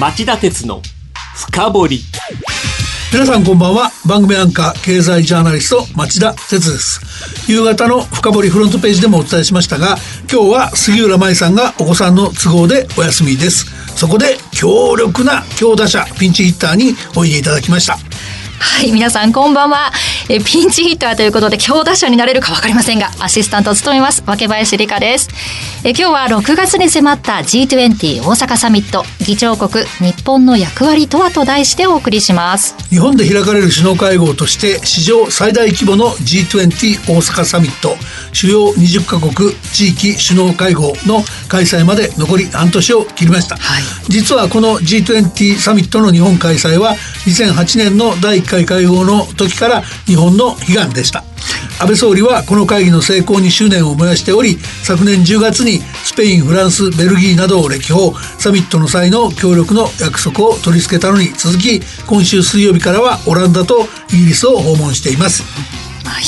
町田鉄の深掘り。皆さんこんばんは。番組アンカー経済ジャーナリスト町田哲です。夕方の深掘りフロントページでもお伝えしましたが今日は杉浦舞さんがお子さんの都合でお休みです。そこで強力な強打者ピンチヒッターにおいでいただきました。はい、皆さんこんばんは。えピンチヒッターということで強打者になれるかわかりませんが、アシスタントを務めます、若林理香です。え今日は6月に迫った G20 大阪サミット、議長国日本の役割とはと題してお送りします。日本で開かれる首脳会合として史上最大規模の G20 大阪サミット、主要20カ国地域首脳会合の開催まで残り半年を切りました。はい、実はこの G20 サミットの日本開催は2008年の第1回会合の時から日本の悲願でした。安倍総理はこの会議の成功に執念を燃やしており昨年10月にスペインフランスベルギーなどを歴訪。サミットの際の協力の約束を取り付けたのに続き今週水曜日からはオランダとイギリスを訪問しています。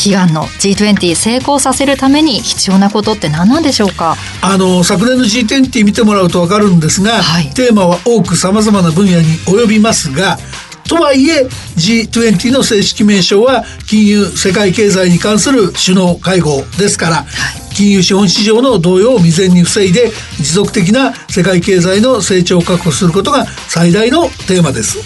悲願の G20 成功させるために必要なことって何なんでしょうか？あの昨年の G20 見てもらうと分かるんですが、はい、テーマは多くさまざまな分野に及びますがとはいえ G20 の正式名称は金融世界経済に関する首脳会合ですから、金融資本市場の動揺を未然に防いで持続的な世界経済の成長を確保することが最大のテーマです。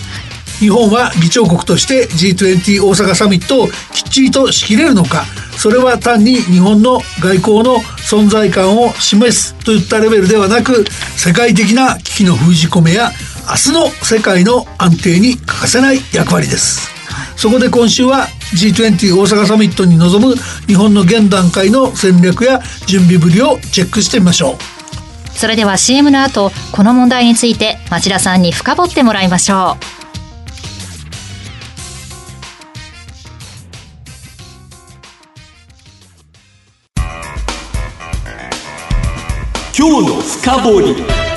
日本は議長国として G20 大阪サミットをきっちりと仕切れるのかそれは単に日本の外交の存在感を示すといったレベルではなく世界的な危機の封じ込めや明日の世界の安定に欠かせない役割です、そこで今週は G20 大阪サミットに臨む日本の現段階の戦略や準備ぶりをチェックしてみましょう。それでは CM の後この問題について町田さんに深掘ってもらいましょう。今日の深掘り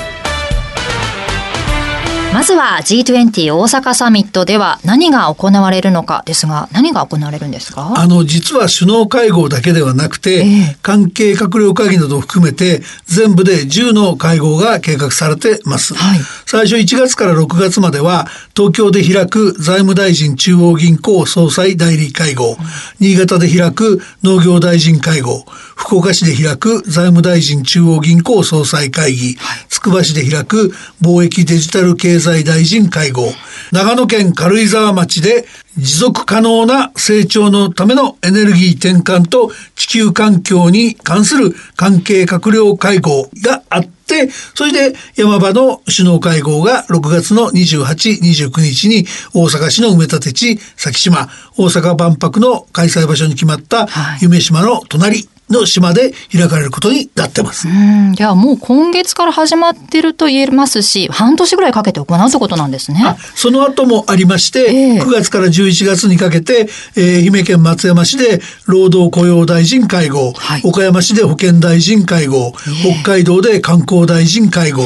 まずは G20 大阪サミットでは何が行われるのかですが、何が行われるんですか？あの、実は首脳会合だけではなくて、えー、関係閣僚会議などを含めて、全部で10の会合が計画されてます。はい、最初1月から6月までは、東京で開く財務大臣中央銀行総裁代理会合、うん、新潟で開く農業大臣会合、福岡市で開く財務大臣中央銀行総裁会議、つくば市で開く貿易デジタル経済大臣会合、長野県軽井沢町で持続可能な成長のためのエネルギー転換と地球環境に関する関係閣僚会合があって、それで山場の首脳会合が6月の28、29日に大阪市の埋め立て地、先島、大阪万博の開催場所に決まった夢島の隣、の島で開かれることになってます。うんじゃあもう今月から始まってると言えますし、半年ぐらいかけて行うということなんですね。その後もありまして、えー、9月から11月にかけて、えー、愛媛県松山市で労働雇用大臣会合、はい、岡山市で保健大臣会合、えー、北海道で観光大臣会合、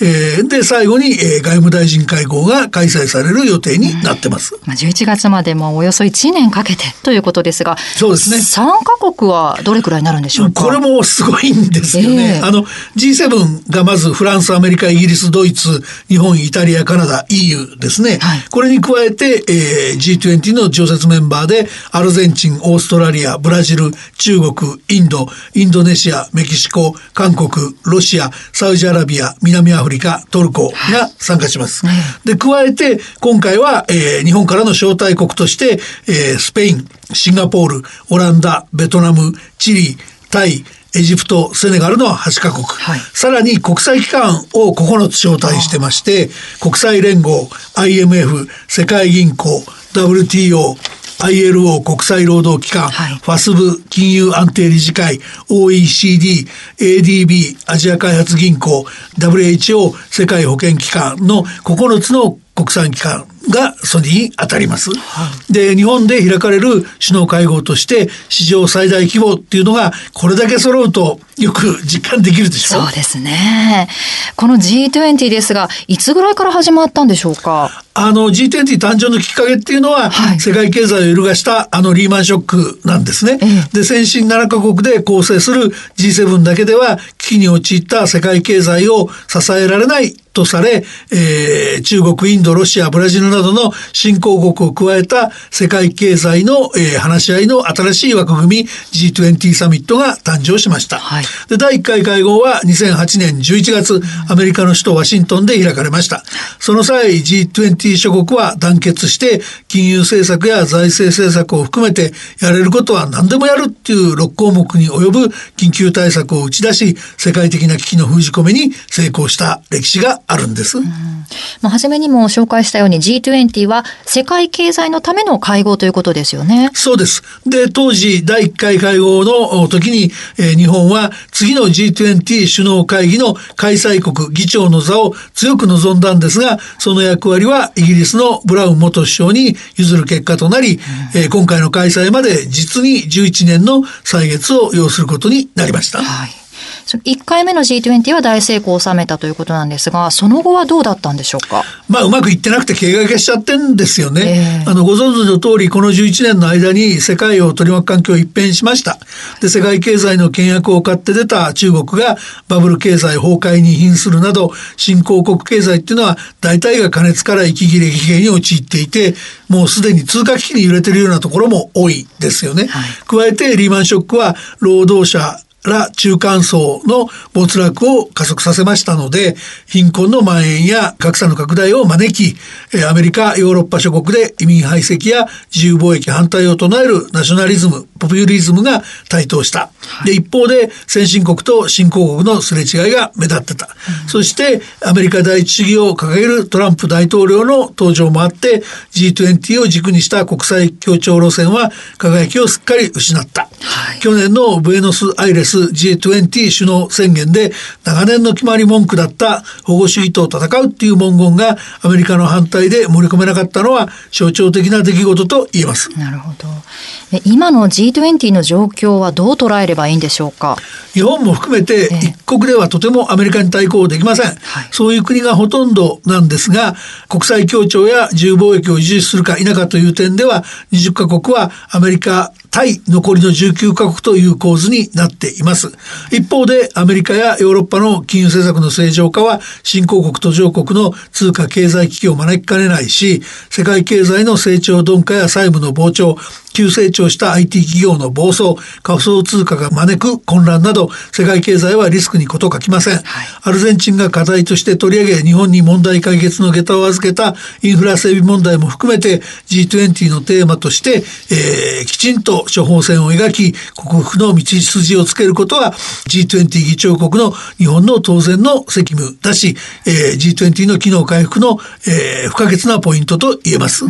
えー、で最後に、えー、外務大臣会合が開催される予定になってます。まあ11月までもおよそ1年かけてということですが、そうですね。3カ国はどれくらいなるんでしょうこれもすごいんですよね。えー、あの G7 がまずフランス、アメリカ、イギリス、ドイツ、日本、イタリア、カナダ、EU ですね。はい、これに加えて、えー、G20 の常設メンバーでアルゼンチン、オーストラリア、ブラジル、中国、インド、インドネシア、メキシコ、韓国、ロシア、サウジアラビア、南アフリカ、トルコが参加します。はい、で、加えて今回は、えー、日本からの招待国として、えー、スペイン、シンガポール、オランダ、ベトナム、チリ、タイ、エジプト、セネガルの8カ国、はい、さらに国際機関を9つ招待してまして、国際連合、IMF、世界銀行、WTO、ILO 国際労働機関、はい、ファスブ金融安定理事会 OECD ADB アジア開発銀行 WHO 世界保健機関の9つの国際機関がそれに当たります。で、日本で開かれる首脳会合として史上最大規模っていうのがこれだけ揃うとよく実感できるでしょ？そうですね。この G20 ですが、いつぐらいから始まったんでしょうか？あの G20 誕生のきっかけっていうのは、はい、世界経済を揺るがしたあのリーマンショックなんですね。で、先進7カ国で構成する G7 だけでは危機に陥った世界経済を支えられないとされ、えー、中国、インド、ロシア、ブラジルなどの新興国を加えた世界経済の、えー、話し合いの新しい枠組み G20 サミットが誕生しました。はい、で第1回会合は2008年11月、アメリカの首都ワシントンで開かれました。その際、G20 諸国は団結して金融政策や財政政策を含めてやれることは何でもやるっていう6項目に及ぶ緊急対策を打ち出し、世界的な危機の封じ込めに成功した歴史があるんです。うん、まあ、初めにも紹介したように G20 は世界経済のための会合ということですよね。そうです。で、当時第1回会合の時に、えー、日本は次の G20 首脳会議の開催国議長の座を強く望んだんですが、その役割はイギリスのブラウン元首相に譲る結果となり、うん、えー、今回の開催まで実に11年の歳月を要することになりました。はい1回目の G20 は大成功を収めたということなんですが、その後はどうだったんでしょうか？まあ、うまくいってなくて経過しちゃってんですよね。えー、あの、ご存知の通り、この11年の間に世界を取り巻く環境一変しました。で、世界経済の倹約を買って出た中国がバブル経済崩壊に瀕するなど、新興国経済っていうのは大体が過熱から息切れ危機に陥っていて、もうすでに通貨危機に揺れてるようなところも多いですよね。はい、加えてリーマンショックは労働者ら中間層の没落を加速させましたので、貧困の蔓延や格差の拡大を招き、アメリカ、ヨーロッパ諸国で移民排斥や自由貿易反対を唱えるナショナリズム、ポピュリズムが台頭した。で、一方で先進国と新興国のすれ違いが目立ってた。うん、そしてアメリカ第一主義を掲げるトランプ大統領の登場もあって G20 を軸にした国際協調路線は輝きをすっかり失った。はい、去年のブエノスアイレス G20 首脳宣言で長年の決まり文句だった保護主義と戦うっていう文言がアメリカの反対で盛り込めなかったのは象徴的な出来事と言えます。なるほど。今の G20 の状況はどう捉えればいいんでしょうか？日本も含めて一国ではとてもアメリカに対抗できません、はい、そういう国がほとんどなんですが国際協調や自由貿易を維持するか否かという点では20カ国はアメリカ対残りの19カ国という構図になっています。一方でアメリカやヨーロッパの金融政策の正常化は新興国途上国の通貨経済危機を招きかねないし、世界経済の成長鈍化や債務の膨張、急成長した IT 企業の暴走、仮想通貨が招く混乱など、世界経済はリスクに事欠きません。はい、アルゼンチンが課題として取り上げ、日本に問題解決の下駄を預けたインフラ整備問題も含めて G20 のテーマとして、えー、きちんと処方箋を描き、克服の道筋をつけることは G20 議長国の日本の当然の責務だし、えー、G20 の機能回復の、えー、不可欠なポイントと言えます。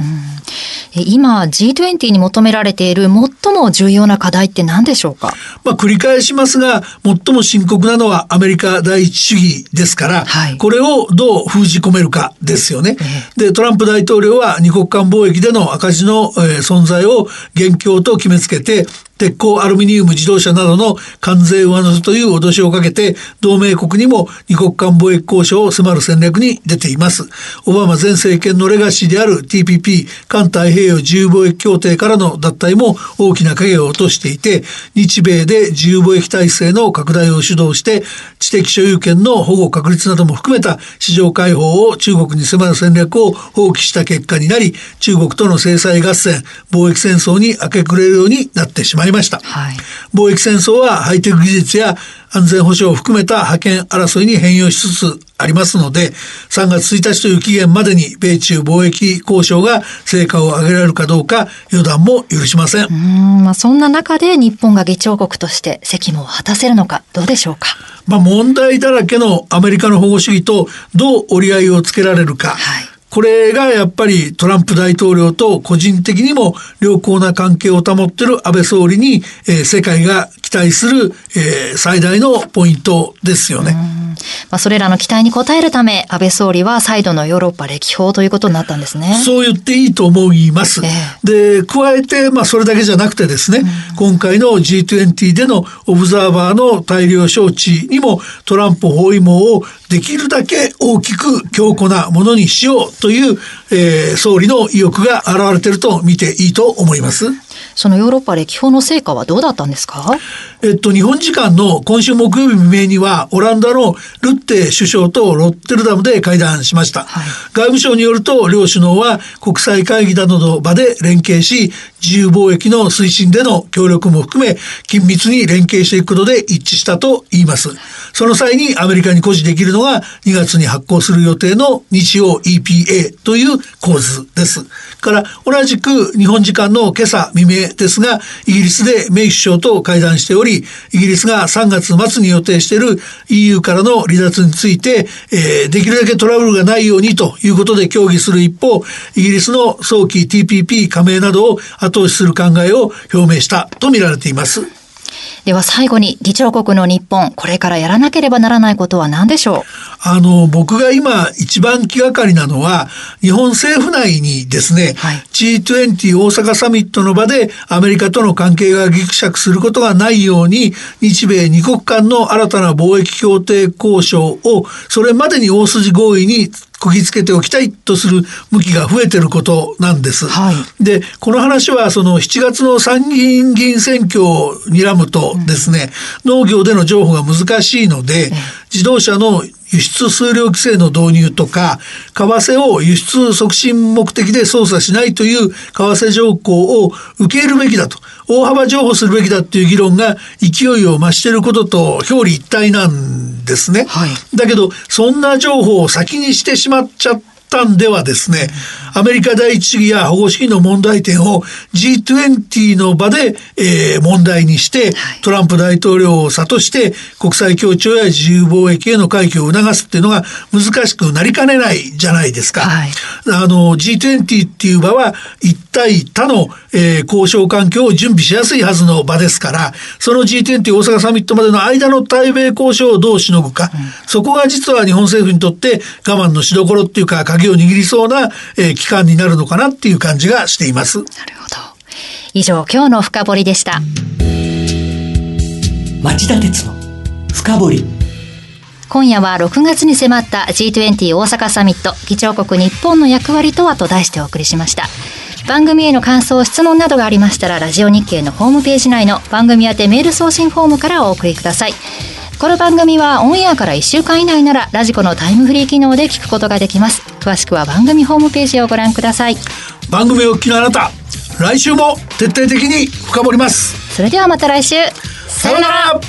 今 G20 に求められている最も重要な課題って何でしょうか？まあ繰り返しますが、最も深刻なのはアメリカ第一主義ですから、はい、これをどう封じ込めるかですよね。で、トランプ大統領は二国間貿易での赤字の、えー、存在を元凶と決めつけて、鉄鋼アルミニウム自動車などの関税上乗せという脅しをかけて同盟国にも二国間貿易交渉を迫る戦略に出ています。オバマ前政権のレガシーである TPP 環太平洋自由貿易協定からの脱退も大きな影を落としていて日米で自由貿易体制の拡大を主導して知的所有権の保護確立なども含めた市場開放を中国に迫る戦略を放棄した結果になり中国との制裁合戦貿易戦争に明け暮れるようになってしまいました。はい、貿易戦争はハイテク技術や安全保障を含めた覇権争いに変容しつつありますので、3月1日という期限までに米中貿易交渉が成果を上げられるかどうか予断も許しません。うんまあ、そんな中で日本が議長国として責務を果たせるのか、どうでしょうか？まあ、問題だらけのアメリカの保護主義とどう折り合いをつけられるか。はいこれがやっぱりトランプ大統領と個人的にも良好な関係を保っている安倍総理に、えー、世界が期待する、えー、最大のポイントですよね。まあ、それらの期待に応えるため、安倍総理は再度のヨーロッパ歴訪ということになったんですね。そう言っていいと思います。えー、で、加えて、まあ、それだけじゃなくてですね、うん、今回の G20 でのオブザーバーの大量招致にもトランプ包囲網をできるだけ大きく強固なものにしようという、えー、総理の意欲が現れていると見ていいと思います。そのヨーロッパ歴訪の成果はどうだったんですか？えっと、日本時間の今週木曜日未明には、オランダのルッテ首相とロッテルダムで会談しました。はい、外務省によると、両首脳は国際会議などの場で連携し、自由貿易の推進での協力も含め、緊密に連携していくことで一致したと言います。その際にアメリカに誇示できるのが2月に発行する予定の日曜 EPA という構図です。から同じく日本時間の今朝未明ですが、イギリスでメイ首相と会談しており、イギリスが3月末に予定している EU からの離脱について、えー、できるだけトラブルがないようにということで協議する一方、イギリスの早期 TPP 加盟などを後押しする考えを表明したとみられています。では最後に議長国の日本、これからやらなければならないことは何でしょう？あの、僕が今一番気がかりなのは、日本政府内にですね、はい、G20 大阪サミットの場でアメリカとの関係がぎくしゃくすることがないように、日米二国間の新たな貿易協定交渉をそれまでに大筋合意にこぎつけておきたいとする向きが増えてることなんです。はい、でこの話はその7月の参議院議員選挙を睨むとですね、うん、農業での譲歩が難しいので、自動車の輸出数量規制の導入とか、為替を輸出促進目的で操作しないという為替条項を受け入れるべきだと、大幅譲歩するべきだっていう議論が勢いを増していることと表裏一体なんですね。はい、だけど、そんな情報を先にしてしまっちゃったんではですね、アメリカ第一主義や保護主義の問題点を G20 の場で、えー、問題にして、トランプ大統領を諭して国際協調や自由貿易への回帰を促すっていうのが難しくなりかねないじゃないですか。はい、あの G20 っていう場は一対他の、えー、交渉環境を準備しやすいはずの場ですから、その G20 大阪サミットまでの間の対米交渉をどうしのぐか、うん、そこが実は日本政府にとって我慢のしどころっていうか鍵を握りそうな、えー、期間になるのかなっていう感じがしています。なるほど。以上、今日の深掘りでした。町田鉄の深掘り。今夜は6月に迫った G20 大阪サミット議長国日本の役割とはと題してお送りしました。番組への感想、質問などがありましたら、ラジオ日経のホームページ内の番組宛てメール送信フォームからお送りください。この番組はオンエアから1週間以内ならラジコのタイムフリー機能で聞くことができます。詳しくは番組ホームページをご覧ください。番組を聞きのあなた来週も徹底的に深掘ります。それではまた来週。さよなら